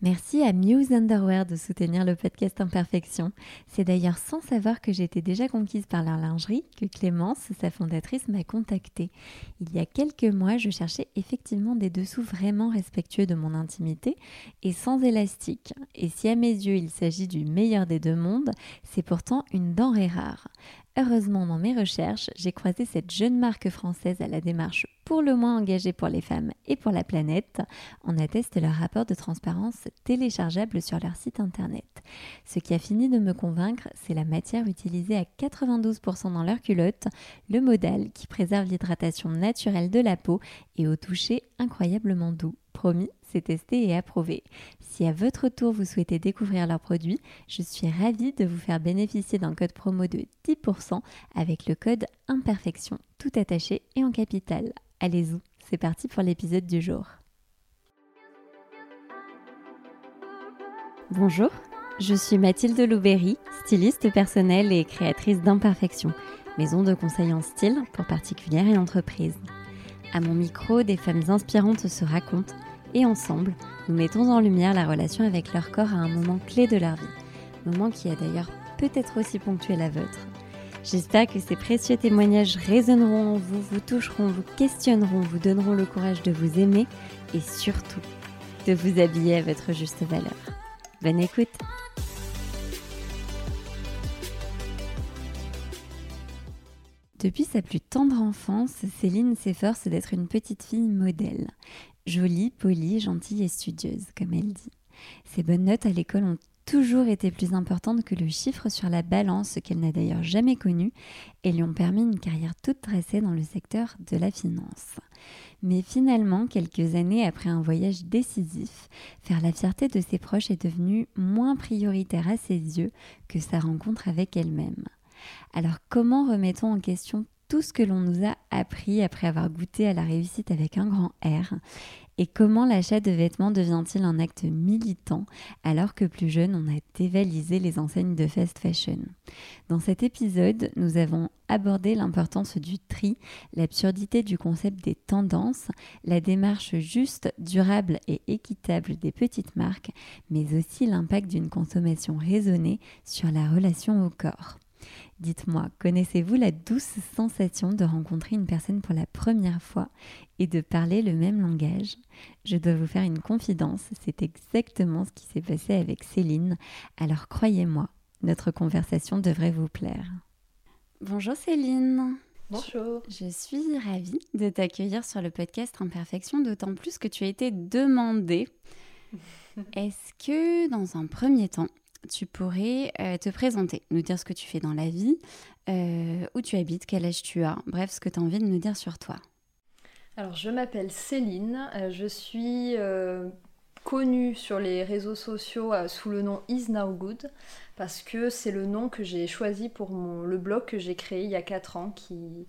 Merci à Muse Underwear de soutenir le podcast Imperfection. C'est d'ailleurs sans savoir que j'étais déjà conquise par leur lingerie que Clémence, sa fondatrice, m'a contactée. Il y a quelques mois, je cherchais effectivement des dessous vraiment respectueux de mon intimité et sans élastique. Et si à mes yeux il s'agit du meilleur des deux mondes, c'est pourtant une denrée rare. Heureusement, dans mes recherches, j'ai croisé cette jeune marque française à la démarche pour le moins engagée pour les femmes et pour la planète. On atteste leur rapport de transparence téléchargeable sur leur site internet. Ce qui a fini de me convaincre, c'est la matière utilisée à 92% dans leur culotte, le modal qui préserve l'hydratation naturelle de la peau et au toucher incroyablement doux. Promis, c'est testé et approuvé. Si à votre tour vous souhaitez découvrir leurs produits, je suis ravie de vous faire bénéficier d'un code promo de 10% avec le code imperfection, tout attaché et en capital. Allez-y, c'est parti pour l'épisode du jour. Bonjour, je suis Mathilde Louberry, styliste personnelle et créatrice d'Imperfection, maison de conseil en style pour particulières et entreprises. À mon micro, des femmes inspirantes se racontent et ensemble, nous mettons en lumière la relation avec leur corps à un moment clé de leur vie, moment qui a d'ailleurs peut-être aussi ponctué la vôtre. J'espère que ces précieux témoignages résonneront en vous, vous toucheront, vous questionneront, vous donneront le courage de vous aimer et surtout de vous habiller à votre juste valeur. Bonne écoute Depuis sa plus tendre enfance, Céline s'efforce d'être une petite fille modèle. Jolie, polie, gentille et studieuse, comme elle dit. Ses bonnes notes à l'école ont toujours été plus importantes que le chiffre sur la balance qu'elle n'a d'ailleurs jamais connu et lui ont permis une carrière toute tracée dans le secteur de la finance. Mais finalement, quelques années après un voyage décisif, faire la fierté de ses proches est devenu moins prioritaire à ses yeux que sa rencontre avec elle-même. Alors comment remettons en question tout ce que l'on nous a appris après avoir goûté à la réussite avec un grand R et comment l'achat de vêtements devient-il un acte militant alors que plus jeune on a dévalisé les enseignes de fast fashion Dans cet épisode, nous avons abordé l'importance du tri, l'absurdité du concept des tendances, la démarche juste, durable et équitable des petites marques, mais aussi l'impact d'une consommation raisonnée sur la relation au corps. Dites-moi, connaissez-vous la douce sensation de rencontrer une personne pour la première fois et de parler le même langage? Je dois vous faire une confidence, c'est exactement ce qui s'est passé avec Céline, alors croyez-moi, notre conversation devrait vous plaire. Bonjour Céline Bonjour. Je suis ravie de t'accueillir sur le podcast Imperfection, d'autant plus que tu as été demandée. Est-ce que dans un premier temps, tu pourrais euh, te présenter, nous dire ce que tu fais dans la vie, euh, où tu habites, quel âge tu as, bref, ce que tu as envie de nous dire sur toi. Alors, je m'appelle Céline, euh, je suis connue sur les réseaux sociaux sous le nom Is Now Good, parce que c'est le nom que j'ai choisi pour le blog que j'ai créé il y a 4 ans, qui,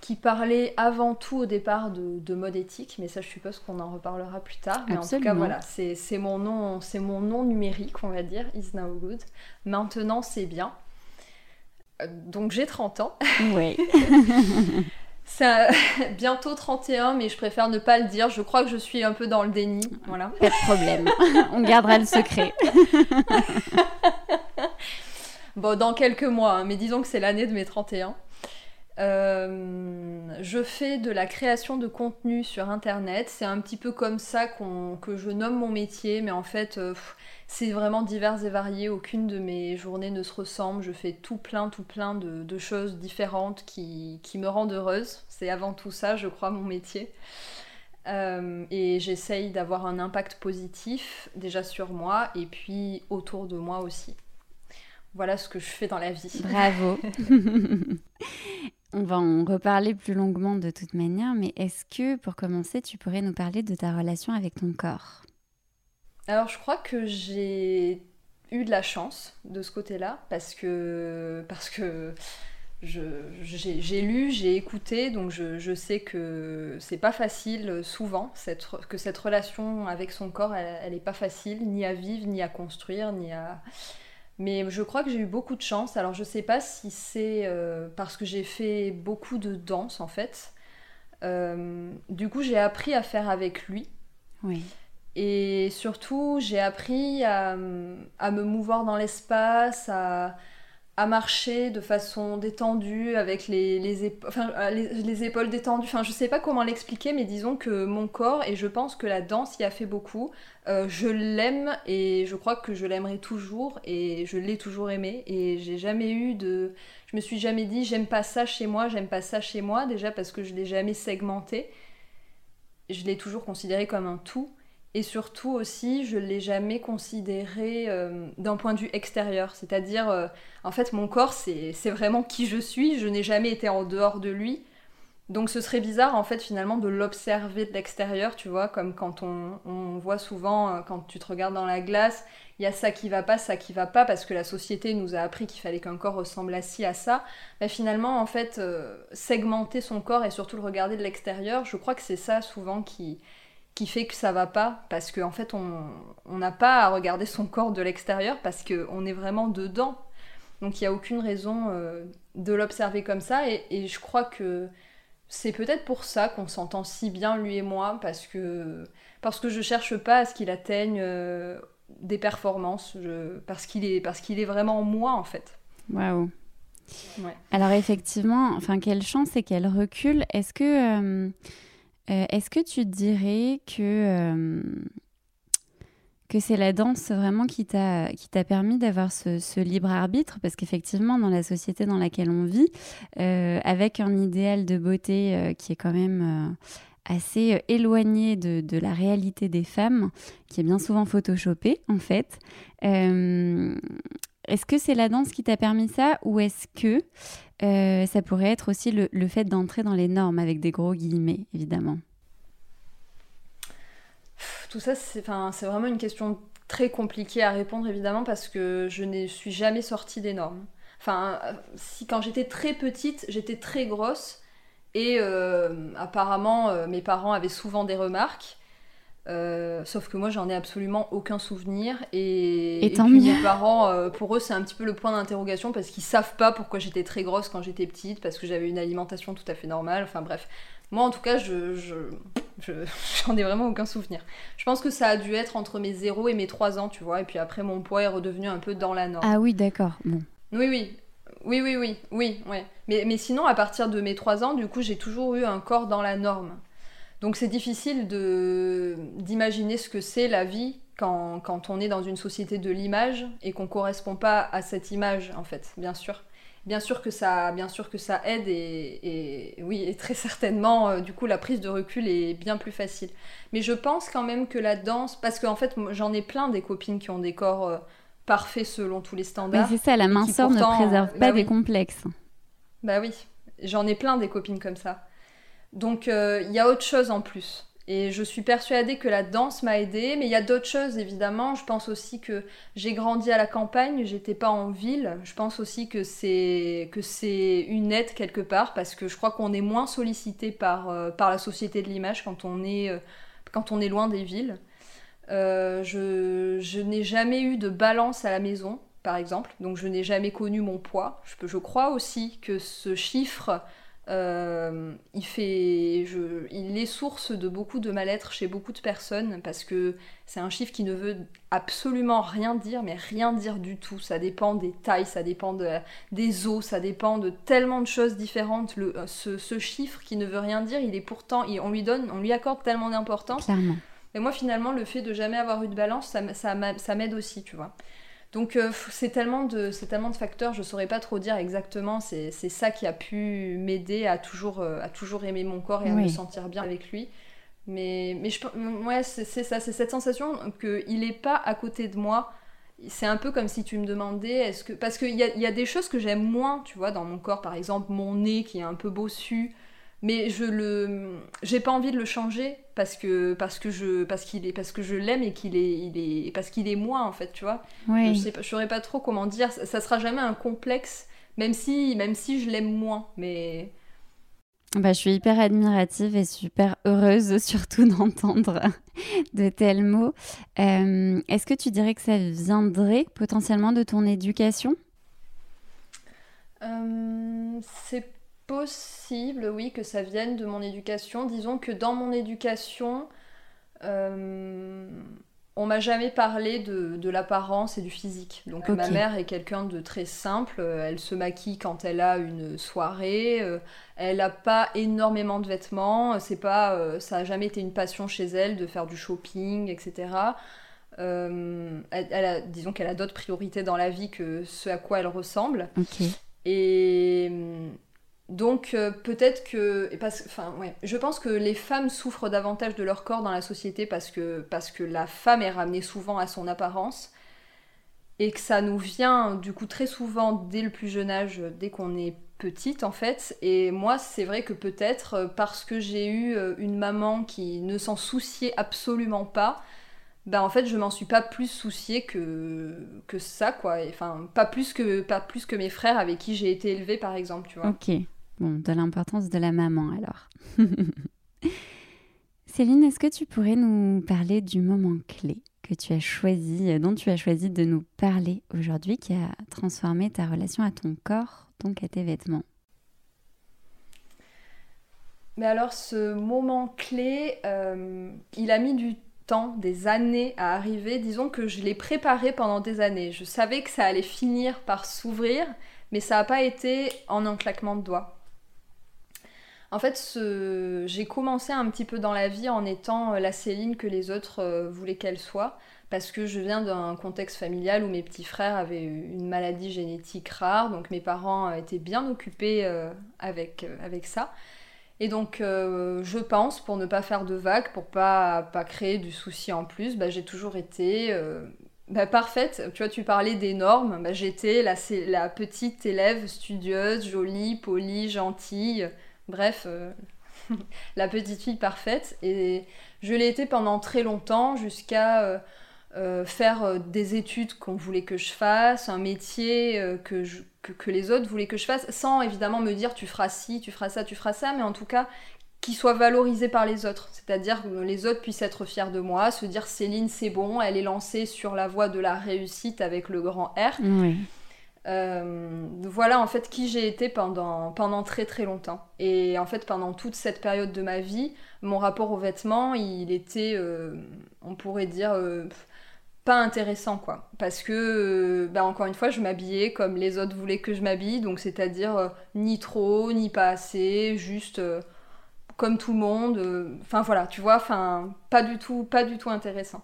qui parlait avant tout au départ de, mode éthique, mais ça je suppose qu'on en reparlera plus tard. Mais en tout cas voilà, c'est mon nom, c'est mon nom numérique, on va dire, is now good. Maintenant c'est bien. Euh, donc j'ai 30 ans. Oui. c'est bientôt 31, mais je préfère ne pas le dire. Je crois que je suis un peu dans le déni. Voilà. Pas de problème. On gardera le secret. bon, dans quelques mois, hein, mais disons que c'est l'année de mes 31. Euh, je fais de la création de contenu sur Internet. C'est un petit peu comme ça que je nomme mon métier, mais en fait, euh, c'est vraiment divers et varié. Aucune de mes journées ne se ressemble. Je fais tout plein, tout plein de, choses différentes qui, me rendent heureuse. C'est avant tout ça, je crois, mon métier. Euh, et j'essaye d'avoir un impact positif déjà sur moi et puis autour de moi aussi. Voilà ce que je fais dans la vie. Bravo. On va en reparler plus longuement de toute manière, mais est-ce que pour commencer, tu pourrais nous parler de ta relation avec ton corps? Alors je crois que j'ai eu de la chance de ce côté-là, parce que, parce que j'ai lu, j'ai écouté, donc je, sais que c'est pas facile souvent, que cette relation avec son corps, elle, n'est pas facile, ni à vivre, ni à construire, ni à mais je crois que j'ai eu beaucoup de chance. Alors je sais pas si c'est euh, parce que j'ai fait beaucoup de danse en fait. Euh, du coup j'ai appris à faire avec lui. Oui. Et surtout, j'ai appris à, à, me mouvoir dans l'espace, à, à marcher de façon détendue, avec euh, les, épaules détendues. Enfin, je sais pas comment l'expliquer, mais disons que mon corps, et je pense que la danse y a fait beaucoup, euh, je l'aime et je crois que je l'aimerai toujours et je l'ai toujours aimé. Et j'ai jamais eu de. Je me suis jamais dit j'aime pas ça chez moi, j'aime pas ça chez moi, déjà parce que je l'ai jamais segmenté. Je l'ai toujours considéré comme un tout. Et surtout aussi, je ne l'ai jamais considéré euh, d'un point de vue extérieur. C'est-à-dire, euh, en fait, mon corps, c'est vraiment qui je suis. Je n'ai jamais été en dehors de lui. Donc ce serait bizarre, en fait, finalement, de l'observer de l'extérieur, tu vois, comme quand on, voit souvent, euh, quand tu te regardes dans la glace, il y a ça qui va pas, ça qui va pas, parce que la société nous a appris qu'il fallait qu'un corps ressemble assis à ça. Mais finalement, en fait, segmenter son corps et surtout le regarder de l'extérieur, je crois que c'est ça souvent qui qui fait que ça va pas parce qu'en en fait on n'a pas à regarder son corps de l'extérieur parce qu'on est vraiment dedans. Donc il n'y a aucune raison euh, de l'observer comme ça et, je crois que c'est peut-être pour ça qu'on s'entend si bien lui et moi parce que parce que je cherche pas à ce qu'il atteigne euh, des performances parce qu'il est parce qu'il est vraiment moi en fait. Waouh. Alors effectivement, enfin quelle chance et quel recul. Est-ce que euh, euh, est-ce que tu dirais que, euh, que c'est la danse vraiment qui t'a permis d'avoir ce, libre arbitre? Parce qu'effectivement, dans la société dans laquelle on vit, euh, avec un idéal de beauté qui est quand même assez éloigné de, la réalité des femmes, qui est bien souvent photoshopé en fait. est-ce que c'est la danse qui t'a permis ça? Ou est-ce que euh, ça pourrait être aussi le, fait d'entrer dans les normes avec des gros guillemets, évidemment. Tout ça, c'est vraiment une question très compliquée à répondre, évidemment, parce que je ne suis jamais sortie des normes. Enfin, si quand j'étais très petite, j'étais très grosse, et euh, apparemment, euh, mes parents avaient souvent des remarques. Euh, sauf que moi, j'en ai absolument aucun souvenir. Et, et, mes parents, euh, pour eux, c'est un petit peu le point d'interrogation parce qu'ils savent pas pourquoi j'étais très grosse quand j'étais petite, parce que j'avais une alimentation tout à fait normale. Enfin bref, moi en tout cas, je, j'en ai vraiment aucun souvenir. Je pense que ça a dû être entre mes 0 et mes 3 ans, tu vois. Et puis après, mon poids est redevenu un peu dans la norme. Ah oui, d'accord. Bon. Oui, oui. Oui, oui, oui, oui, ouais. Mais, mais sinon, à partir de mes 3 ans, du coup, j'ai toujours eu un corps dans la norme. Donc c'est difficile d'imaginer ce que c'est la vie quand, quand, on est dans une société de l'image et qu'on ne correspond pas à cette image, en fait, bien sûr. Bien sûr que ça, bien sûr que ça aide et, oui, et très certainement, euh, du coup, la prise de recul est bien plus facile. Mais je pense quand même que la danse, parce qu'en fait, j'en ai plein des copines qui ont des corps euh, parfaits selon tous les standards. c'est ça, la minceur ne préserve pas bah des complexes. Bah oui, j'en ai plein des copines comme ça. Donc euh, il y a autre chose en plus. Et je suis persuadée que la danse m'a aidée, mais il y a d'autres choses évidemment. Je pense aussi que j'ai grandi à la campagne, j'étais pas en ville. Je pense aussi que c'est que c'est une aide quelque part parce que je crois qu'on est moins sollicité par, euh, par la société de l'image quand on est euh, quand on est loin des villes. je, je n'ai jamais eu de balance à la maison, par exemple, donc je n'ai jamais connu mon poids. Je, je crois aussi que ce chiffre euh, il, fait, je, il est source de beaucoup de mal-être chez beaucoup de personnes parce que c'est un chiffre qui ne veut absolument rien dire, mais rien dire du tout. Ça dépend des tailles, ça dépend de, des os, ça dépend de tellement de choses différentes. Le, ce, chiffre qui ne veut rien dire, il est pourtant, on lui donne, on lui accorde tellement d'importance. Et moi, finalement, le fait de jamais avoir eu de balance, ça, ça, ça m'aide aussi, tu vois. Donc euh, c'est tellement, de, tellement de facteurs, je saurais pas trop dire exactement. C'est ça qui a pu m'aider à toujours, euh, à toujours aimer mon corps et à me sentir bien avec lui. Mais, mais je, ouais, c'est ça, c'est cette sensation qu'il n'est pas à côté de moi. C'est un peu comme si tu me demandais, est-ce que. Parce qu'il y a, y a des choses que j'aime moins, tu vois, dans mon corps, par exemple mon nez qui est un peu bossu, mais je le j'ai pas envie de le changer parce que parce que je parce qu'il est parce que je l'aime et qu'il est il est parce qu'il est moi en fait tu vois. Je sais pas je saurais pas trop comment dire. Ça, ça, sera jamais un complexe même si même si je l'aime moins mais bah, je suis hyper admirative et super heureuse surtout d'entendre de tels mots. Euh, est-ce que tu dirais que ça viendrait potentiellement de ton éducation? Euh, C'est possible, oui, que ça vienne de mon éducation. Disons que dans mon éducation, on m'a jamais parlé de, l'apparence et du physique. Donc ma mère est quelqu'un de très simple. Elle se maquille quand elle a une soirée. Euh, elle n'a pas énormément de vêtements. C'est pas, euh, ça a jamais été une passion chez elle de faire du shopping, etc. Euh, elle, disons qu'elle a d'autres priorités dans la vie que ce à quoi elle ressemble. Et donc euh, peut-être que, enfin ouais, je pense que les femmes souffrent davantage de leur corps dans la société parce que la femme est ramenée souvent à son apparence et que ça nous vient du coup très souvent dès le plus jeune âge, dès qu'on est petite en fait. Et moi c'est vrai que peut-être euh, parce que j'ai eu euh, une maman qui ne s'en souciait absolument pas. Ben en fait je m'en suis pas plus souciée que, que ça quoi enfin pas plus que pas plus que mes frères avec qui j'ai été élevée par exemple tu vois Bon, de l'importance de la maman alors. Céline, est-ce que tu pourrais nous parler du moment clé que tu as choisi, dont tu as choisi de nous parler aujourd'hui, qui a transformé ta relation à ton corps, donc à tes vêtements? Mais alors, ce moment clé, euh, il a mis du temps, des années à arriver. Disons que je l'ai préparé pendant des années. Je savais que ça allait finir par s'ouvrir, mais ça n'a pas été en un claquement de doigts. En fait, j'ai commencé un petit peu dans la vie en étant euh, la Céline que les autres euh, voulaient qu'elle soit, parce que je viens d'un contexte familial où mes petits frères avaient une maladie génétique rare, donc mes parents euh, étaient bien occupés avec, ça. Et donc, je pense, pour ne pas faire de vagues, pour pas, pas créer du souci en plus, bah, j'ai toujours été bah, parfaite. Tu vois, tu parlais des normes. Bah, j'étais la petite élève studieuse, jolie, polie, gentille Bref, euh, la petite fille parfaite. Et je l'ai été pendant très longtemps, jusqu'à euh, euh, faire des études qu'on voulait que je fasse, un métier que, que, les autres voulaient que je fasse, sans évidemment me dire tu feras ci, tu feras ça, tu feras ça, mais en tout cas qui soit valorisé par les autres. C'est-à-dire que les autres puissent être fiers de moi, se dire Céline c'est bon, elle est lancée sur la voie de la réussite avec le grand R. Oui. Euh, voilà en fait qui j'ai été pendant, pendant très très longtemps. Et en fait pendant toute cette période de ma vie, mon rapport aux vêtements, il était, euh, on pourrait dire, euh, pas intéressant quoi. Parce que, bah, encore une fois, je m'habillais comme les autres voulaient que je m'habille, donc c'est-à-dire ni trop, ni pas assez, juste comme tout le monde. Enfin voilà, tu vois, pas du tout, pas du tout intéressant.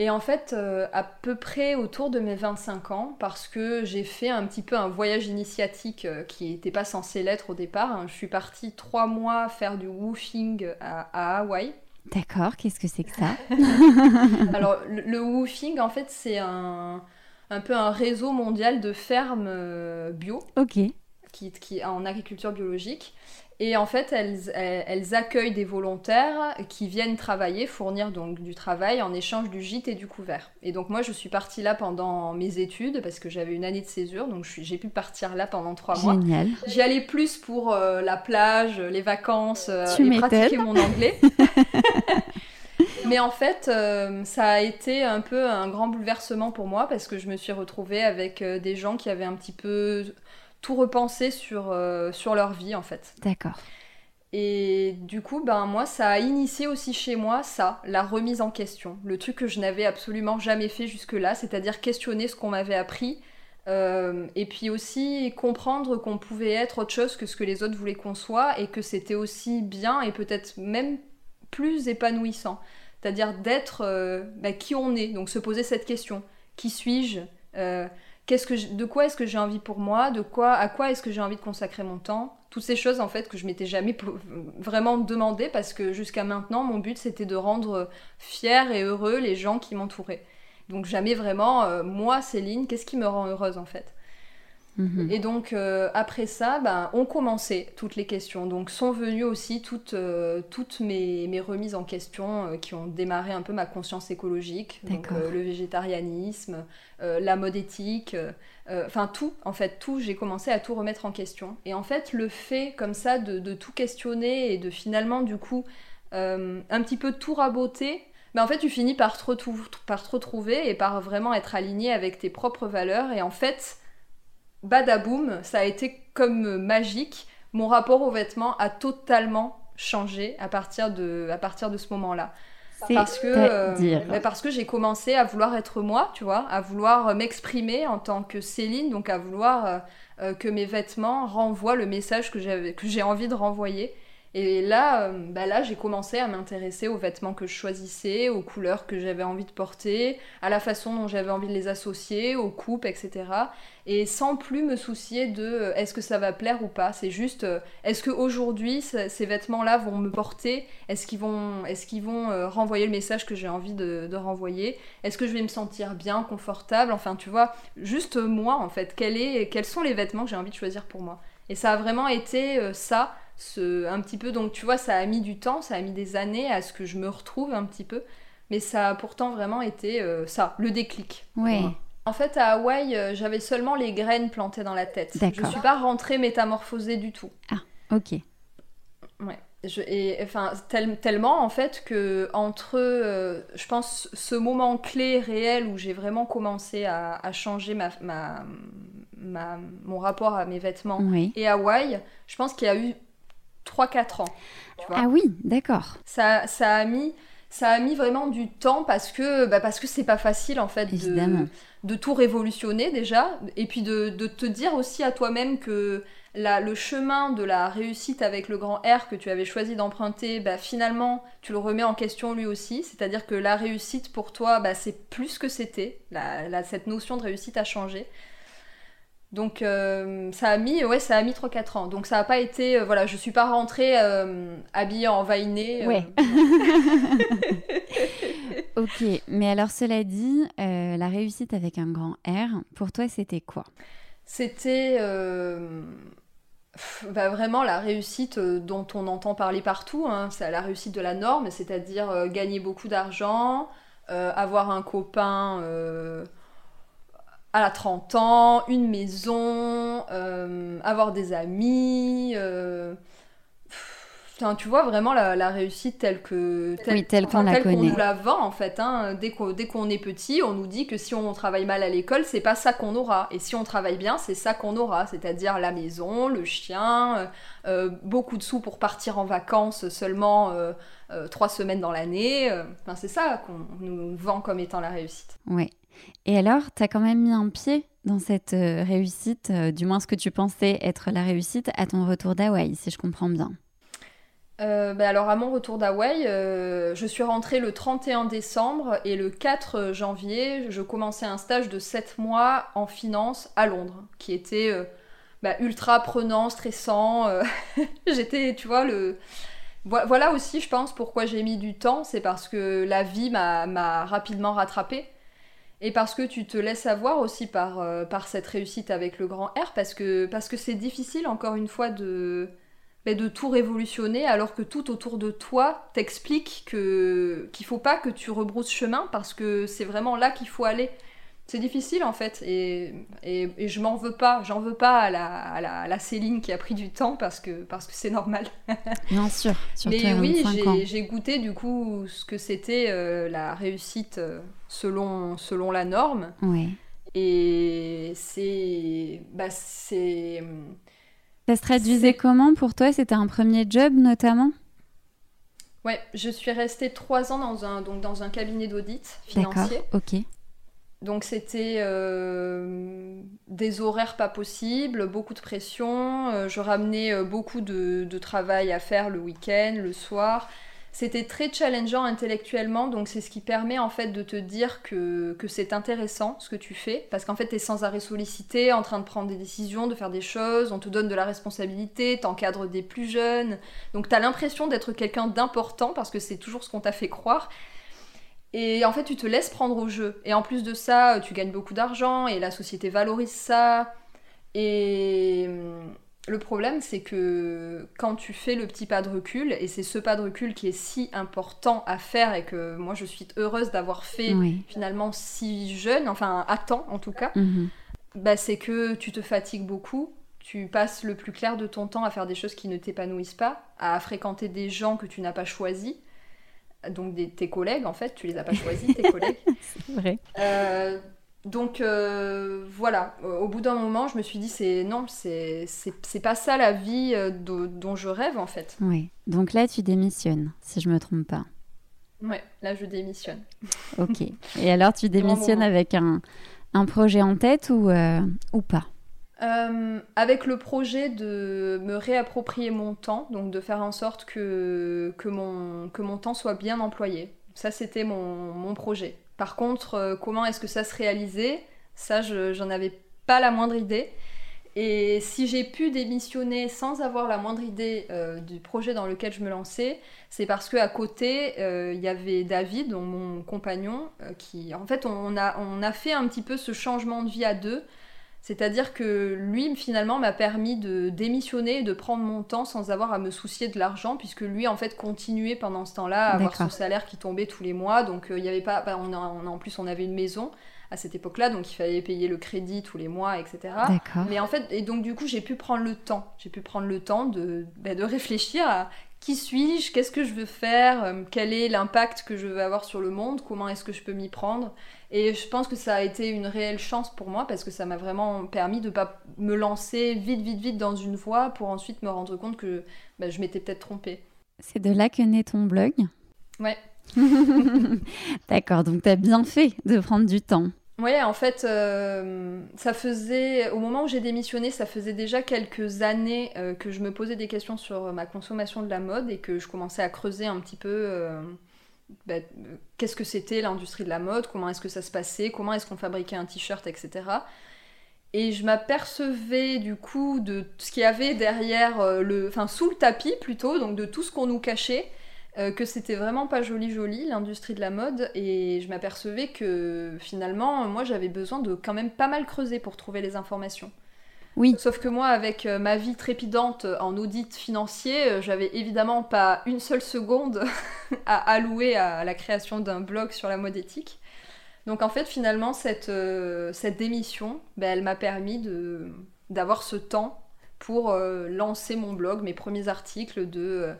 Et en fait, euh, à peu près autour de mes 25 ans, parce que j'ai fait un petit peu un voyage initiatique euh, qui n'était pas censé l'être au départ. Hein. Je suis partie trois mois faire du woofing à, Hawaï. D'accord, qu'est-ce que c'est que ça? Alors, le, woofing, en fait, c'est un, un peu un réseau mondial de fermes euh, bio. Ok. Qui, qui, en agriculture biologique. Et en fait, elles, accueillent des volontaires qui viennent travailler, fournir donc du travail en échange du gîte et du couvert. Et donc moi, je suis partie là pendant mes études parce que j'avais une année de césure, donc j'ai pu partir là pendant trois mois. Génial. J'y allais plus pour euh, la plage, les vacances euh, et pratiquer mon anglais. Mais en fait, euh, ça a été un peu un grand bouleversement pour moi parce que je me suis retrouvée avec des gens qui avaient un petit peu tout repenser sur, euh, sur leur vie en fait. D'accord. Et du coup, ben moi, ça a initié aussi chez moi ça, la remise en question. Le truc que je n'avais absolument jamais fait jusque-là, c'est-à-dire questionner ce qu'on m'avait appris. Euh, et puis aussi comprendre qu'on pouvait être autre chose que ce que les autres voulaient qu'on soit et que c'était aussi bien et peut-être même plus épanouissant. C'est-à-dire d'être euh, ben, qui on est, donc se poser cette question. Qui suis-je de quoi est-ce que j'ai envie pour moi, de quoi, à quoi est-ce que j'ai envie de consacrer mon temps, toutes ces choses en fait que je m'étais jamais vraiment demandé parce que jusqu'à maintenant mon but c'était de rendre fiers et heureux les gens qui m'entouraient. Donc jamais vraiment euh, moi Céline, qu'est-ce qui me rend heureuse en fait? Mhm. Et donc euh, après ça, ben, on commençait toutes les questions. Donc sont venues aussi toutes, euh, toutes mes, mes, remises en question euh, qui ont démarré un peu ma conscience écologique. Donc le végétarianisme, la mode éthique, enfin tout, en fait tout, j'ai commencé à tout remettre en question. Et en fait le fait comme ça de, de tout questionner et de finalement du coup un petit peu tout raboter, ben en fait, tu finis par te, par te retrouver et par vraiment être aligné avec tes propres valeurs. Et en fait, badaboum, ça a été comme magique. Mon rapport aux vêtements a totalement changé à partir de, à partir de ce moment-là. parce que bah, parce que j'ai commencé à vouloir être moi, tu vois, à vouloir m'exprimer en tant que Céline, donc à vouloir que mes vêtements renvoient le message que que j'ai envie de renvoyer. Et là, euh, bah là j'ai commencé à m'intéresser aux vêtements que je choisissais, aux couleurs que j'avais envie de porter, à la façon dont j'avais envie de les associer, aux coupes, etc. Et sans plus me soucier de euh, est-ce que ça va plaire ou pas. C'est juste euh, est-ce qu'aujourd'hui ces vêtements-là vont me porter? Est-ce qu'ils vont, renvoyer le message que j'ai envie de, renvoyer? Est-ce que je vais me sentir bien, confortable? Enfin, tu vois, juste moi en fait. Quels sont les vêtements que j'ai envie de choisir pour moi? Et ça a vraiment été ça un petit peu. Donc tu vois, ça a mis du temps, ça a mis des années à ce que je me retrouve un petit peu. Mais ça a pourtant vraiment été euh, ça, le déclic. Oui. En fait, à Hawaï, euh, j'avais seulement les graines plantées dans la tête. Je ne suis pas rentrée métamorphosée du tout. Ah, ok. Ouais. et enfin, tellement en fait que entre, euh, je pense, ce moment clé réel où j'ai vraiment commencé à, changer ma, ma, mon rapport à mes vêtements et Hawaï, je pense qu'il y a eu 3-4 ans. ah oui, d'accord. Ça, ça, a mis, ça a mis vraiment du temps parce que bah parce que c'est pas facile en fait de, de, tout révolutionner déjà et puis de, de te dire aussi à toi-même que la, le chemin de la réussite avec le grand R que tu avais choisi d'emprunter, bah, finalement, tu le remets en question lui aussi. C'est-à-dire que la réussite pour toi, bah, c'est plus que c'était. cette notion de réussite a changé. Donc euh, ça a mis ouais ça a mis 3 4 ans. Donc ça n'a pas été euh, voilà, je suis pas rentrée euh, habillée en vainé. Ouais. OK, mais alors cela dit, la réussite avec un grand R, pour toi c'était quoi? C'était bah, vraiment la réussite dont on entend parler partout, hein. c'est la réussite de la norme, c'est-à-dire gagner beaucoup d'argent, avoir un copain à la 30 ans, une maison, euh, avoir des amis. Euh, tu vois vraiment la, réussite telle que telle, qu'on la connaît. nous la vend en fait. Hein. Dès qu'on est petit, on nous dit que si on travaille mal à l'école, c'est pas ça qu'on aura. Et si on travaille bien, c'est ça qu'on aura. C'est-à-dire la maison, le chien, euh, beaucoup de sous pour partir en vacances seulement trois semaines dans l'année. Enfin, c'est ça qu'on nous vend comme étant la réussite. Oui. Et alors, tu as quand même mis un pied dans cette euh, réussite, euh, du moins ce que tu pensais être la réussite, à ton retour d'Hawaï, si je comprends bien. Euh, bah alors à mon retour d'Hawaï, je suis rentrée le 31 décembre et le 4 janvier, je commençais un stage de 7 mois en finance à Londres, qui était bah, ultra prenant, stressant. J'étais, tu vois, le... Voilà aussi, je pense, pourquoi j'ai mis du temps, c'est parce que la vie m'a rapidement rattrapée. Et parce que tu te laisses avoir aussi par, euh, par cette réussite avec le grand R, parce que parce que c'est difficile, encore une fois, de, ben, de tout révolutionner, alors que tout autour de toi t'explique que qu'il faut pas que tu rebrousses chemin, parce que c'est vraiment là qu'il faut aller. C'est difficile en fait, et, et, et je m'en veux pas, j'en veux pas à la, à, la, la, Céline qui a pris du temps parce que parce que c'est normal. Bien sûr. Mais oui, j'ai goûté du coup ce que c'était euh, la réussite. Euh, selon, selon la norme. Oui. Et c'est. Bah, c'est. Ça se traduisait comment pour toi? C'était un premier job notamment? Ouais, je suis restée trois ans dans un, donc dans un cabinet d'audit financier. ok. Donc c'était euh, des horaires pas possibles, beaucoup de pression. Euh, je ramenais euh, beaucoup de, travail à faire le week-end, le soir. C'était très challengeant intellectuellement, donc c'est ce qui permet en fait de te dire que, que c'est intéressant ce que tu fais, parce qu'en fait tu es sans arrêt sollicité, en train de prendre des décisions, de faire des choses, on te donne de la responsabilité, t'encadres des plus jeunes, donc tu as l'impression d'être quelqu'un d'important, parce que c'est toujours ce qu'on t'a fait croire, et en fait tu te laisses prendre au jeu, et en plus de ça, tu gagnes beaucoup d'argent, et la société valorise ça, et le problème, c'est que quand tu fais le petit pas de recul, et c'est ce pas de recul qui est si important à faire et que moi je suis heureuse d'avoir fait finalement si jeune, enfin à temps en tout cas, mhm. bah, c'est que tu te fatigues beaucoup, tu passes le plus clair de ton temps à faire des choses qui ne t'épanouissent pas, à fréquenter des gens que tu n'as pas choisis. Donc tes collègues, en fait, tu les as pas choisis, tes collègues. c'est vrai. Euh, donc euh, voilà, au bout d'un moment, je me suis dit, c'est non, c'est pas ça la vie euh, dont je rêve en fait. Oui, donc là, tu démissionnes, si je me trompe pas. Ouais, là je démissionne. ok. Et alors tu démissionnes avec un, un, projet en tête ou, euh, ou pas? Euh, avec le projet de me réapproprier mon temps, donc de faire en sorte que, que, mon, que mon temps soit bien employé. Ça, c'était mon, mon, projet. Par contre, euh, comment est-ce que ça se réalisait? Ça, j'en avais pas la moindre idée. Et si j'ai pu démissionner sans avoir la moindre idée euh, du projet dans lequel je me lançais, c'est parce qu'à côté, euh, il y avait David, mon compagnon, qui, en fait, on a, on a fait un petit peu ce changement de vie à deux. C'est-à-dire que lui, finalement, m'a permis de démissionner et de prendre mon temps sans avoir à me soucier de l'argent, puisque lui, en fait, continuait pendant ce temps-là à avoir son salaire qui tombait tous les mois. Donc, il y avait pas. Bah, on en plus, on avait une maison à cette époque-là, donc il fallait payer le crédit tous les mois, etc. Mais en fait, et donc du coup, j'ai pu prendre le temps. J'ai pu prendre le temps de, bah, de réfléchir à qui suis-je, qu'est-ce que je veux faire, euh, quel est l'impact que je veux avoir sur le monde, comment est-ce que je peux m'y prendre? Et je pense que ça a été une réelle chance pour moi parce que ça m'a vraiment permis de ne pas me lancer vite, vite, vite dans une voie pour ensuite me rendre compte que bah, je m'étais peut-être trompée. C'est de là que naît ton blog? Ouais. D'accord, donc tu as bien fait de prendre du temps. Oui, en fait, euh, ça faisait, au moment où j'ai démissionné, ça faisait déjà quelques années euh, que je me posais des questions sur ma consommation de la mode et que je commençais à creuser un petit peu euh, bah, qu'est-ce que c'était l'industrie de la mode, comment est-ce que ça se passait, comment est-ce qu'on fabriquait un t-shirt, etc. Et je m'apercevais du coup de ce qu'il y avait derrière le, enfin sous le tapis plutôt, donc de tout ce qu'on nous cachait euh, que c'était vraiment pas joli joli l'industrie de la mode et je m'apercevais que finalement moi j'avais besoin de quand même pas mal creuser pour trouver les informations. Oui. Sauf que moi avec euh, ma vie trépidante en audit financier, euh, j'avais évidemment pas une seule seconde à allouer à la création d'un blog sur la mode éthique. Donc en fait finalement cette, cette démission, ben, elle m'a permis d'avoir ce temps pour lancer mon blog, mes premiers articles de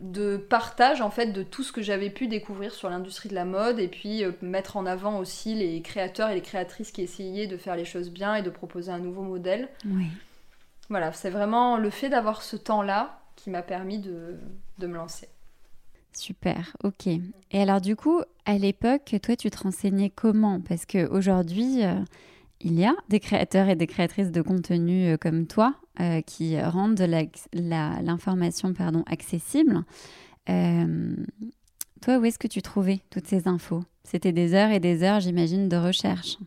de partage en fait de tout ce que j'avais pu découvrir sur l'industrie de la mode et puis euh, mettre en avant aussi les créateurs et les créatrices qui essayaient de faire les choses bien et de proposer un nouveau modèle. Oui. Voilà, c'est vraiment le fait d'avoir ce temps-là qui m'a permis de, me lancer. Super, ok. Et alors du coup, à l'époque, toi, tu te renseignais comment? Parce qu'aujourd'hui, euh, il y a des créateurs et des créatrices de contenu euh, comme toi euh, qui rendent l'information pardon, accessible. Euh, toi, où est-ce que tu trouvais toutes ces infos? C'était des heures et des heures, j'imagine, de recherche.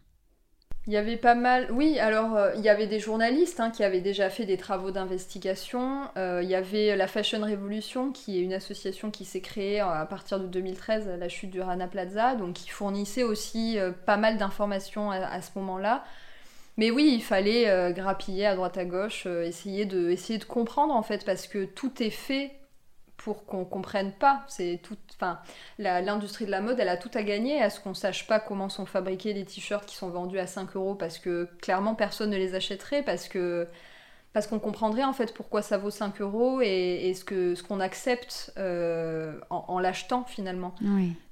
Il y avait pas mal, oui, alors euh, il y avait des journalistes hein, qui avaient déjà fait des travaux d'investigation. il y avait la Fashion Revolution, qui est une association qui s'est créée à partir de 2013, à la chute du Rana Plaza, donc qui fournissait aussi pas mal d'informations à, ce moment-là. Mais oui, il fallait euh, grappiller à droite à gauche, euh, essayer, de, essayer de comprendre en fait, parce que tout est fait pour qu'on comprenne pas. C'est tout, enfin, l'industrie de la mode, elle a tout à gagner à ce qu'on sache pas comment sont fabriqués les t-shirts qui sont vendus à 5 euros, parce que clairement personne ne les achèterait, parce que parce qu'on comprendrait en fait pourquoi ça vaut 5 euros et, ce qu'on ce qu'on accepte euh, en, l'achetant finalement.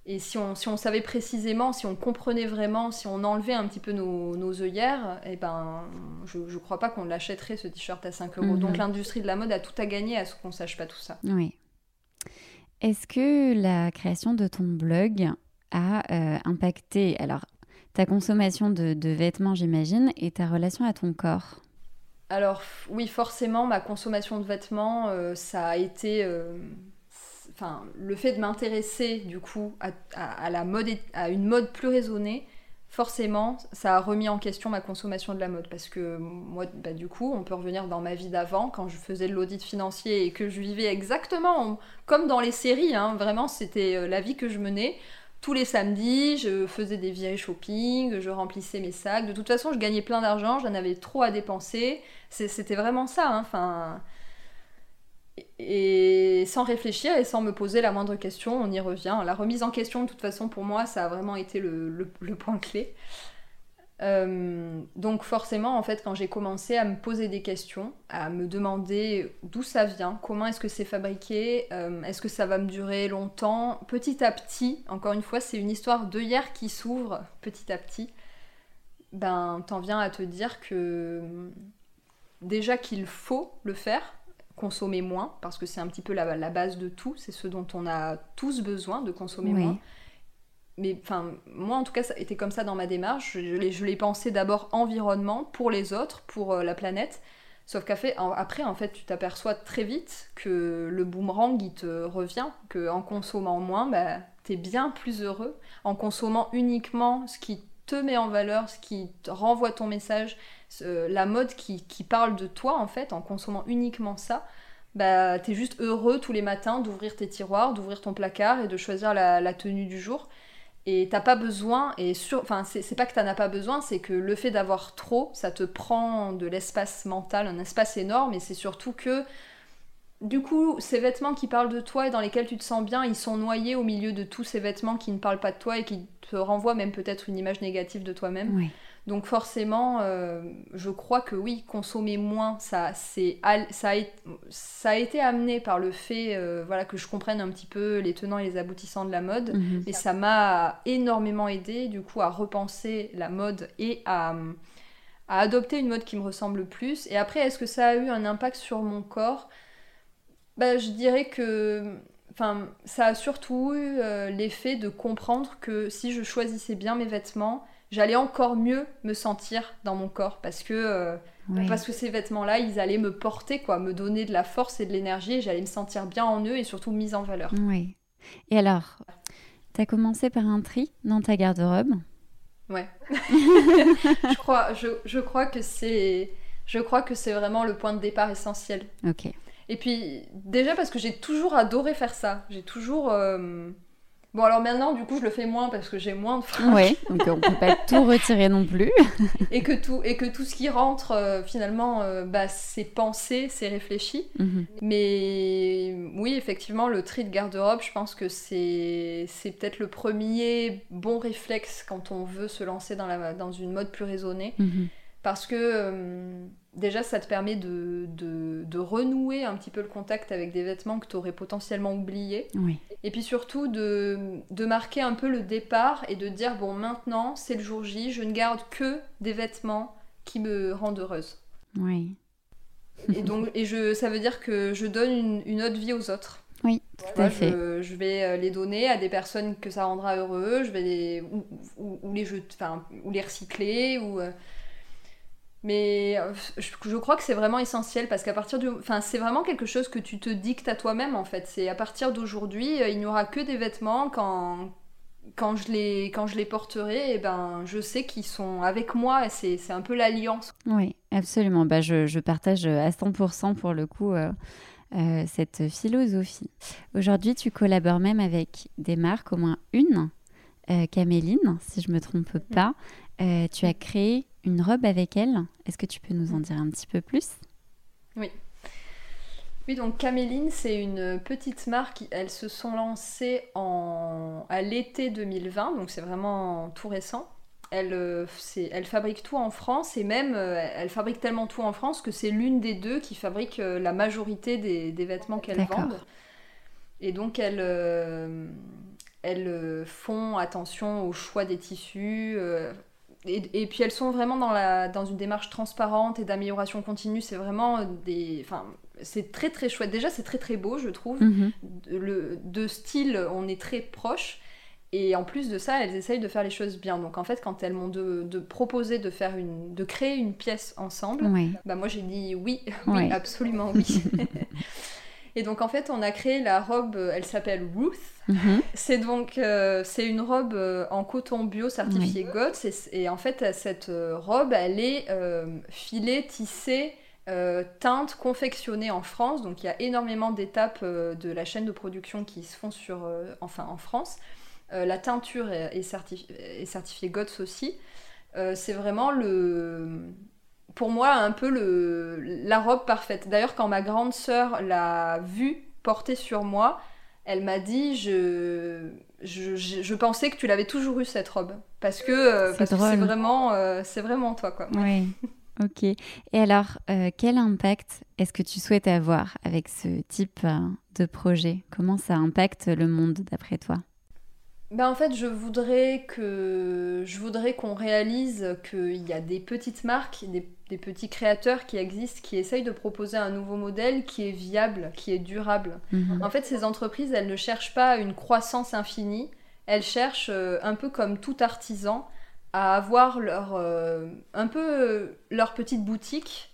Et si on, si on savait précisément, si on comprenait vraiment, si on enlevait un petit peu nos, nos œillères, et eh ben, je ne crois pas qu'on l'achèterait ce t-shirt à 5 euros. Donc mhm. l'industrie de la mode a tout à gagner à ce qu'on sache pas tout ça. Oui. Est-ce que la création de ton blog a euh, impacté alors ta consommation de, de vêtements, j'imagine, et ta relation à ton corps? Alors oui, forcément, ma consommation de vêtements, euh, ça a été... Euh, enfin, le fait de m'intéresser du coup à, la mode, à une mode plus raisonnée, forcément, ça a remis en question ma consommation de la mode. Parce que moi, bah, du coup, on peut revenir dans ma vie d'avant, quand je faisais de l'audit financier et que je vivais exactement comme dans les séries. Hein. vraiment, c'était euh, la vie que je menais tous les samedis, je faisais des virées shopping, je remplissais mes sacs. De toute façon, je gagnais plein d'argent, j'en avais trop à dépenser. C'était vraiment ça. Hein, enfin, et sans réfléchir et sans me poser la moindre question, on y revient. La remise en question, de toute façon, pour moi, ça a vraiment été le point clé. Euh, donc forcément, en fait, quand j'ai commencé à me poser des questions, à me demander d'où ça vient, comment est-ce que c'est fabriqué, euh, est-ce que ça va me durer longtemps, petit à petit, encore une fois, c'est une histoire d'œillère qui s'ouvre petit à petit, ben t'en viens à te dire que déjà qu'il faut le faire, consommer moins, parce que c'est un petit peu la, la, base de tout, c'est ce dont on a tous besoin de consommer moins. Mais moi en tout cas, ça été comme ça dans ma démarche. Je, l'ai pensé d'abord environnement pour les autres, pour euh, la planète. Sauf qu'après, après, en fait, tu t'aperçois très vite que le boomerang, il te revient, qu'en consommant moins, bah, t'es bien plus heureux. En consommant uniquement ce qui te met en valeur, ce qui te renvoie ton message, la mode qui, parle de toi en fait, en consommant uniquement ça, bah t'es juste heureux tous les matins d'ouvrir tes tiroirs, d'ouvrir ton placard et de choisir la, tenue du jour. Et t'as pas besoin, et sur, enfin c'est pas que t'en as pas besoin, c'est que le fait d'avoir trop, ça te prend de l'espace mental, un espace énorme, et c'est surtout que du coup, ces vêtements qui parlent de toi et dans lesquels tu te sens bien, ils sont noyés au milieu de tous ces vêtements qui ne parlent pas de toi et qui te renvoient même peut-être une image négative de toi-même. Donc forcément, euh, je crois que oui, consommer moins, ça, ça, a, ça a été amené par le fait euh, voilà, que je comprenne un petit peu les tenants et les aboutissants de la mode. Mhm. Et ça m'a énormément aidé du coup à repenser la mode et à, à adopter une mode qui me ressemble plus. Et après, est-ce que ça a eu un impact sur mon corps? Bah, je dirais que enfin, ça a surtout eu euh, l'effet de comprendre que si je choisissais bien mes vêtements, j'allais encore mieux me sentir dans mon corps parce que euh, parce que ces vêtements là ils allaient me porter quoi me donner de la force et de l'énergie et j'allais me sentir bien en eux et surtout mise en valeur. Oui. Et alors tu as commencé par un tri dans ta garde-robe? Ouais. Je crois je, je crois que c'est je crois que c'est vraiment le point de départ essentiel. Ok. Et puis, déjà parce que j'ai toujours adoré faire ça. J'ai toujours. Euh, bon, alors maintenant, du coup, je le fais moins parce que j'ai moins de fringues. Oui, donc on peut pas tout retirer non plus. et, que tout, et que tout ce qui rentre, euh, finalement, euh, bah, c'est pensé, c'est réfléchi. Mhm. Mais oui, effectivement, le tri de garde-robe, je pense que c'est peut-être le premier bon réflexe quand on veut se lancer dans, la, dans une mode plus raisonnée. Mhm. Parce que déjà ça te permet de, de, renouer un petit peu le contact avec des vêtements que tu aurais potentiellement oubliés. Et puis surtout de, de, marquer un peu le départ et de dire bon maintenant c'est le jour J, je ne garde que des vêtements qui me rendent heureuse. Oui. et donc et je, ça veut dire que je donne une, une autre vie aux autres. Oui, tout à fait. Je, je, vais euh, les donner à des personnes que ça rendra heureux, je vais les, ou, ou, les, ou les recycler, ou... Euh, mais euh, je, crois que c'est vraiment essentiel parce qu'à partir du. Enfin, c'est vraiment quelque chose que tu te dictes à toi-même en fait. C'est à partir d'aujourd'hui, euh, il n'y aura que des vêtements quand, quand, je, les, quand je les porterai, et eh ben, je sais qu'ils sont avec moi et c'est un peu l'alliance. Oui, absolument. Bah, je, je, partage à 100% pour le coup. Euh, cette philosophie. Aujourd'hui, tu collabores même avec des marques, au moins une, Caméline, si je me trompe pas. tu as créé une robe avec elle. Est-ce que tu peux nous en dire un petit peu plus? Oui. Oui, donc Caméline, c'est une petite marque. Elles se sont lancées en... à l'été 2020, donc c'est vraiment tout récent. Elle, euh, elle fabrique tout en France et même euh, elle fabrique tellement tout en France que c'est l'une des deux qui fabrique euh, la majorité des, des vêtements qu'elle vendent. Et donc elles, elles font attention au choix des tissus, et, puis elles sont vraiment dans, la, dans une démarche transparente et d'amélioration continue. C'est vraiment des. Enfin, c'est très très chouette. Déjà, c'est très très beau, je trouve. Mhm. Le, de style, on est très proche. Et en plus de ça, elles essayent de faire les choses bien. Donc en fait, quand elles m'ont de, de proposé de faire une, de créer une pièce ensemble, bah moi j'ai dit oui, oui, absolument oui. Et donc en fait, on a créé la robe, euh, elle s'appelle Ruth. Mhm. C'est donc euh, c'est une robe euh, en coton bio certifié GOTS et, en fait cette robe, elle est filée, tissée, teinte, confectionnée en France. Donc il y a énormément d'étapes de la chaîne de production qui se font sur, enfin en France. la teinture est, est certifiée GOTS aussi. c'est vraiment le pour moi un peu le, la robe parfaite. D'ailleurs, quand ma grande sœur l'a vue portée sur moi, elle m'a dit je, je, pensais que tu l'avais toujours eu cette robe parce que euh, c'est vraiment euh, c'est vraiment toi quoi. Oui. Ok. Et alors, euh, quel impact est-ce que tu souhaites avoir avec ce type de projet? Comment ça impacte le monde d'après toi? Ben en fait, je voudrais que je voudrais qu'on réalise qu'il y a des petites marques, des, des, petits créateurs qui existent, qui essayent de proposer un nouveau modèle qui est viable, qui est durable. Mhm. En fait, ces entreprises, elles ne cherchent pas une croissance infinie, elles cherchent euh, un peu comme tout artisan à avoir leur euh, un peu euh, leur petite boutique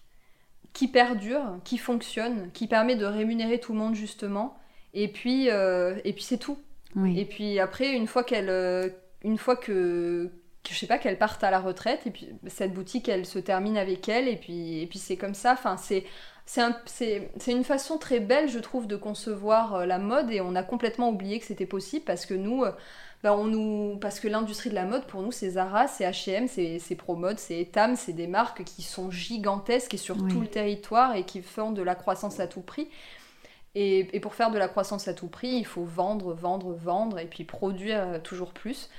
qui perdure, qui fonctionne, qui permet de rémunérer tout le monde justement. Et puis et puis c'est tout. Oui. Et puis après, une fois qu'elle, une fois que, je sais pas, qu'elle parte à la retraite, et puis cette boutique, elle se termine avec elle, et puis, et puis c'est comme ça. Enfin, c'est, c'est, un, c'est, c'est une façon très belle, je trouve, de concevoir euh, la mode, et on a complètement oublié que c'était possible parce que nous. euh, bah, on nous... Parce que l'industrie de la mode, pour nous, c'est Zara, c'est H&M, c'est Promode, c'est Etam, c'est des marques qui sont gigantesques et sur Oui. tout le territoire et qui font de la croissance à tout prix. Et, et pour faire de la croissance à tout prix, il faut vendre, vendre, vendre et puis produire euh, toujours plus.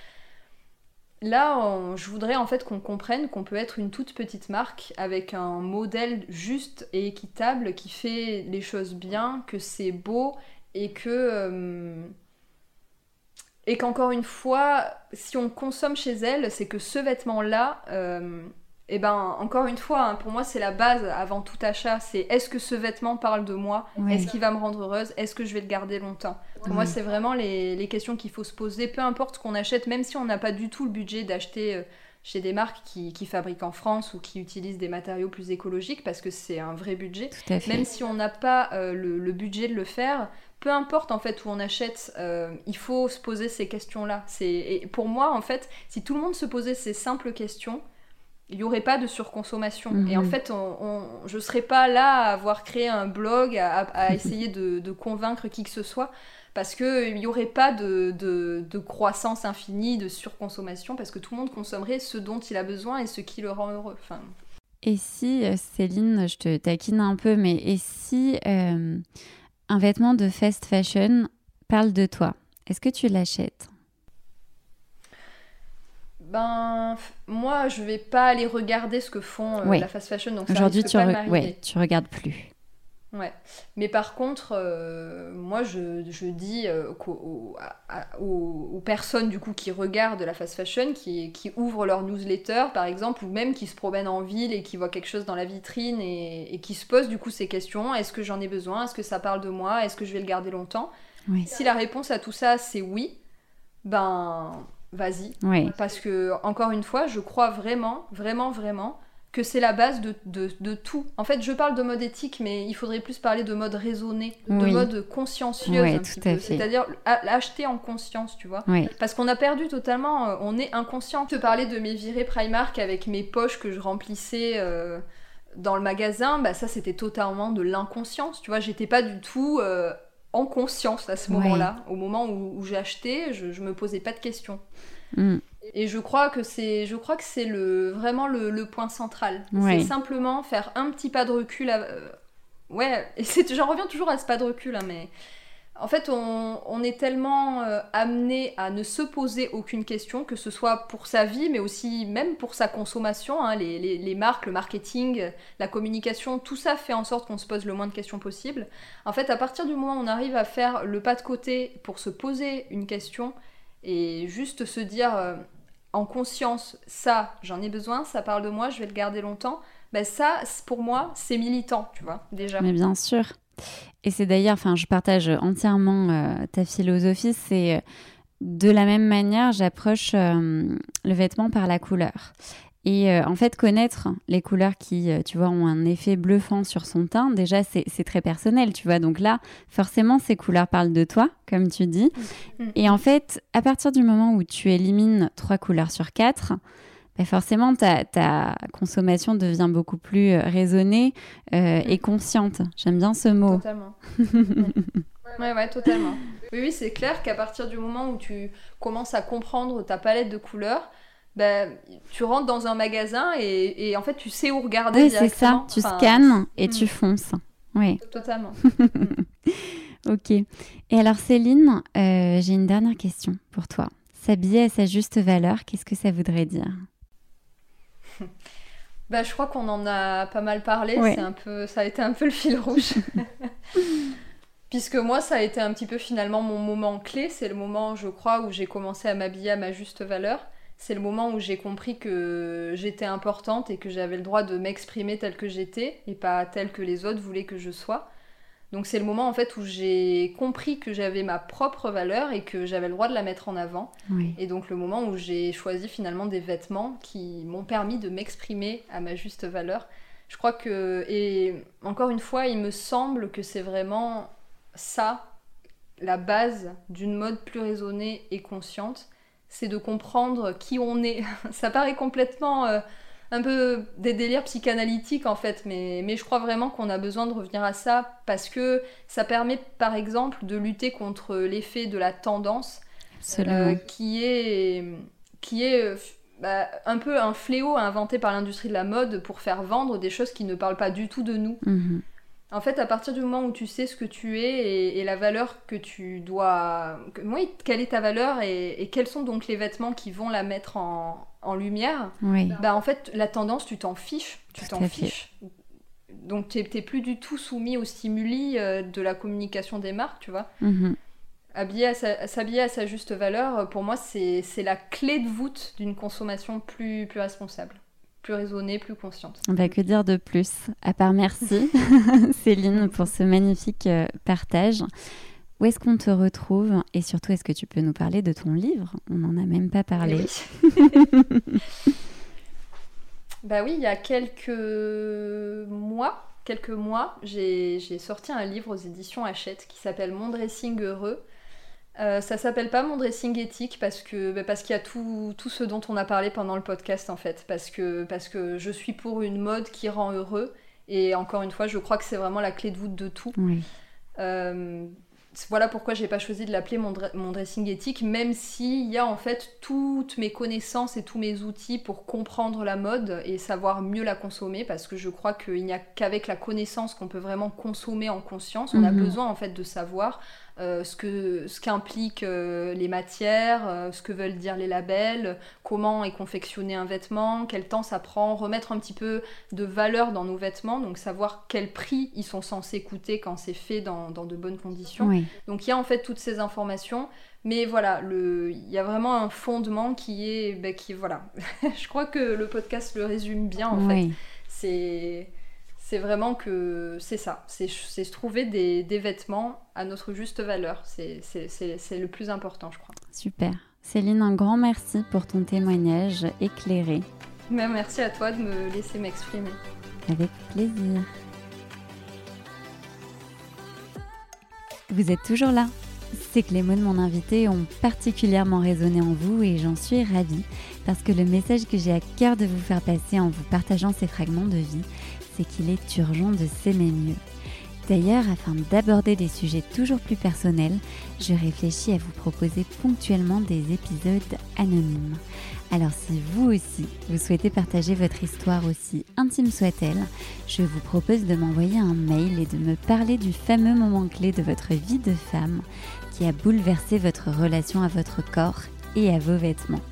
Là, je voudrais en fait qu'on comprenne qu'on peut être une toute petite marque avec un modèle juste et équitable qui fait les choses bien, que c'est beau et que euh, et qu'encore une fois, si on consomme chez elle, c'est que ce vêtement-là, euh, et ben encore une fois, hein, pour moi c'est la base avant tout achat. C'est est-ce que ce vêtement parle de moi? Oui. Est-ce qu'il va me rendre heureuse? Est-ce que je vais le garder longtemps? Pour moi, c'est vraiment les, les questions qu'il faut se poser, peu importe ce qu'on achète, même si on n'a pas du tout le budget d'acheter euh, chez des marques qui, qui fabriquent en France ou qui utilisent des matériaux plus écologiques, parce que c'est un vrai budget. Tout à fait. Même si on n'a pas euh, le, le budget de le faire, peu importe en fait où on achète, euh, il faut se poser ces questions-là. Pour moi en fait, si tout le monde se posait ces simples questions, il n'y aurait pas de surconsommation. Mhm. Et en fait, on, on- je ne serais pas là à avoir créé un blog, à, à essayer de, de convaincre qui que ce soit, parce qu'il n'y aurait pas de, de- de croissance infinie, de surconsommation, parce que tout le monde consommerait ce dont il a besoin et ce qui le rend heureux. Enfin, Et si, euh, Céline, je te taquine un peu, mais et si euh, un vêtement de fast fashion parle de toi, est-ce que tu l'achètes? Ben, moi, je vais pas aller regarder ce que font euh, la fast fashion, donc Aujourd'hui, tu, re- m'arriver. ouais, tu regardes plus. Ouais. Mais par contre, euh, moi, je, je dis euh, aux, personnes du coup qui regardent la fast fashion, qui, qui ouvrent leur newsletter, par exemple, ou même qui se promènent en ville et qui voient quelque chose dans la vitrine et, et qui se posent du coup ces questions est-ce que j'en ai besoin? Est-ce que ça parle de moi? Est-ce que je vais le garder longtemps? Oui. Si la réponse à tout ça c'est oui, ben vas-y. Oui. Parce que, encore une fois, je crois vraiment, vraiment, vraiment que c'est la base de, de, de tout. En fait, je parle de mode éthique, mais il faudrait plus parler de mode raisonné, de Oui. mode fait. C'est-à-dire acheter en conscience, tu vois. Oui. Parce qu'on a perdu totalement, euh, on est inconscient. Je te parlais de mes virées Primark avec mes poches que je remplissais euh, dans le magasin, bah ça c'était totalement de l'inconscience, tu vois, j'étais pas du tout euh, en conscience à ce Ouais. moment-là. Au moment où, où j'ai acheté, je, je me posais pas de questions. Mm. Et je crois que c'est, je crois que c'est le, vraiment le, le point central. Ouais. C'est simplement faire un petit pas de recul. à- euh, ouais, et c'est, j'en reviens toujours à ce pas de recul, hein, mais en fait, on, est tellement euh, amené à ne se poser aucune question, que ce soit pour sa vie, mais aussi même pour sa consommation. hein, les, marques, le marketing, la communication, tout ça fait en sorte qu'on se pose le moins de questions possible. En fait, à partir du moment où on arrive à faire le pas de côté pour se poser une question et juste se dire euh, en conscience, ça, j'en ai besoin, ça parle de moi, je vais le garder longtemps, ben ça, pour moi, c'est militant, tu vois, déjà. Mais bien sûr. Et c'est d'ailleurs, enfin, je partage entièrement euh, ta philosophie. C'est euh, de la même manière, j'approche euh, le vêtement par la couleur. Et euh, en fait, connaître les couleurs qui, tu vois, ont un effet bluffant sur son teint, déjà, c'est c'est très personnel, tu vois. Donc là, forcément, ces couleurs parlent de toi, comme tu dis. Mm. Et en fait, à partir du moment où tu élimines trois couleurs sur quatre, forcément, ta, ta consommation devient beaucoup plus euh, raisonnée euh, et consciente. J'aime bien ce mot. Totalement. ouais, ouais, totalement. Oui, oui, c'est clair qu'à partir du moment où tu commences à comprendre ta palette de couleurs, ben, tu rentres dans un magasin et, et en fait, tu sais où regarder Oui, c'est ça. Tu Enfin, scannes et mm. tu fonces. Oui, Totalement. ok. Et alors, Céline, euh, j'ai une dernière question pour toi. S'habiller à sa juste valeur, qu'est-ce que ça voudrait dire? Bah, je crois qu'on en a pas mal parlé. Ouais. C'est un peu, ça a été un peu le fil rouge. Puisque moi, ça a été un petit peu finalement mon moment clé. C'est le moment, je crois, où j'ai commencé à m'habiller à ma juste valeur. C'est le moment où j'ai compris que j'étais importante et que j'avais le droit de m'exprimer telle que j'étais et pas telle que les autres voulaient que je sois. Donc c'est le moment en fait où j'ai compris que j'avais ma propre valeur et que j'avais le droit de la mettre en avant. Et donc le moment où j'ai choisi finalement des vêtements qui m'ont permis de m'exprimer à ma juste valeur. Je crois que, et encore une fois, il me semble que c'est vraiment ça, la base d'une mode plus raisonnée et consciente, c'est de comprendre qui on est. ça paraît complètement euh, un peu des délires psychanalytiques en fait, mais, mais je crois vraiment qu'on a besoin de revenir à ça parce que ça permet par exemple de lutter contre l'effet de la tendance euh, qui est, qui est euh, bah, un peu un fléau inventé par l'industrie de la mode pour faire vendre des choses qui ne parlent pas du tout de nous. Mhm. En fait, à partir du moment où tu sais ce que tu es et, la valeur que tu dois... Oui, quelle est ta valeur et, quels sont donc les vêtements qui vont la mettre en, lumière, bah en fait, la tendance, tu t'en fiches. Tu t'en fiches. Donc, tu n'es plus du tout soumis aux stimuli euh, de la communication des marques, tu vois. Mhm. S'habiller à sa juste valeur, pour moi, c'est la clé de voûte d'une consommation plus, plus responsable plus raisonnée, plus consciente. Bah, que dire de plus? À part merci, Céline, pour ce magnifique euh, partage. Où est-ce qu'on te retrouve? Et surtout, est-ce que tu peux nous parler de ton livre? On n'en a même pas parlé. bah oui, il y a quelques mois, quelques mois, j'ai sorti un livre aux éditions Hachette qui s'appelle Mon dressing heureux. Euh, ça s'appelle pas mon dressing éthique parce que bah, parce qu'il y a tout, tout, ce dont on a parlé pendant le podcast en fait parce que parce que je suis pour une mode qui rend heureux et encore une fois je crois que c'est vraiment la clé de voûte de tout. Euh, voilà pourquoi j'ai pas choisi de l'appeler mon, mon, dressing éthique, même s'il y a en fait toutes mes connaissances et tous mes outils pour comprendre la mode et savoir mieux la consommer, parce que je crois qu'il n'y a qu'avec la connaissance qu'on peut vraiment consommer en conscience. On a mhm. besoin en fait de savoir euh, ce que ce qu'impliquent euh, les matières, euh, ce que veulent dire les labels, comment est confectionné un vêtement, quel temps ça prend, remettre un petit peu de valeur dans nos vêtements, donc savoir quel prix ils sont censés coûter quand c'est fait dans, dans, de bonnes conditions. Donc il y a en fait toutes ces informations, mais voilà, le, il y a vraiment un fondement qui est, ben, qui voilà, je crois que le podcast le résume bien en fait. C'est c'est vraiment que c'est ça, c'est se trouver des, vêtements à notre juste valeur. C'est le plus important, je crois. Super. Céline, un grand merci pour ton témoignage éclairé. merci à toi de me laisser m'exprimer. Avec plaisir. Vous êtes toujours là C'est que les mots de mon invité ont particulièrement résonné en vous et j'en suis ravie parce que le message que j'ai à cœur de vous faire passer en vous partageant ces fragments de vie, c'est qu'il est urgent de s'aimer mieux. D'ailleurs, afin d'aborder des sujets toujours plus personnels, je réfléchis à vous proposer ponctuellement des épisodes anonymes. Alors si vous aussi, vous souhaitez partager votre histoire aussi intime soit-elle, je vous propose de m'envoyer un mail et de me parler du fameux moment clé de votre vie de femme qui a bouleversé votre relation à votre corps et à vos vêtements.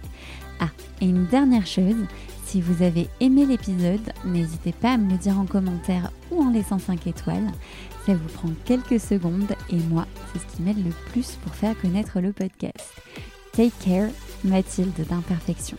Ah, et une dernière chose, si vous avez aimé l'épisode, n'hésitez pas à me le dire en commentaire ou en laissant 5 étoiles. Ça vous prend quelques secondes et moi, c'est ce qui m'aide le plus pour faire connaître le podcast. Take care, Mathilde d'Imperfection.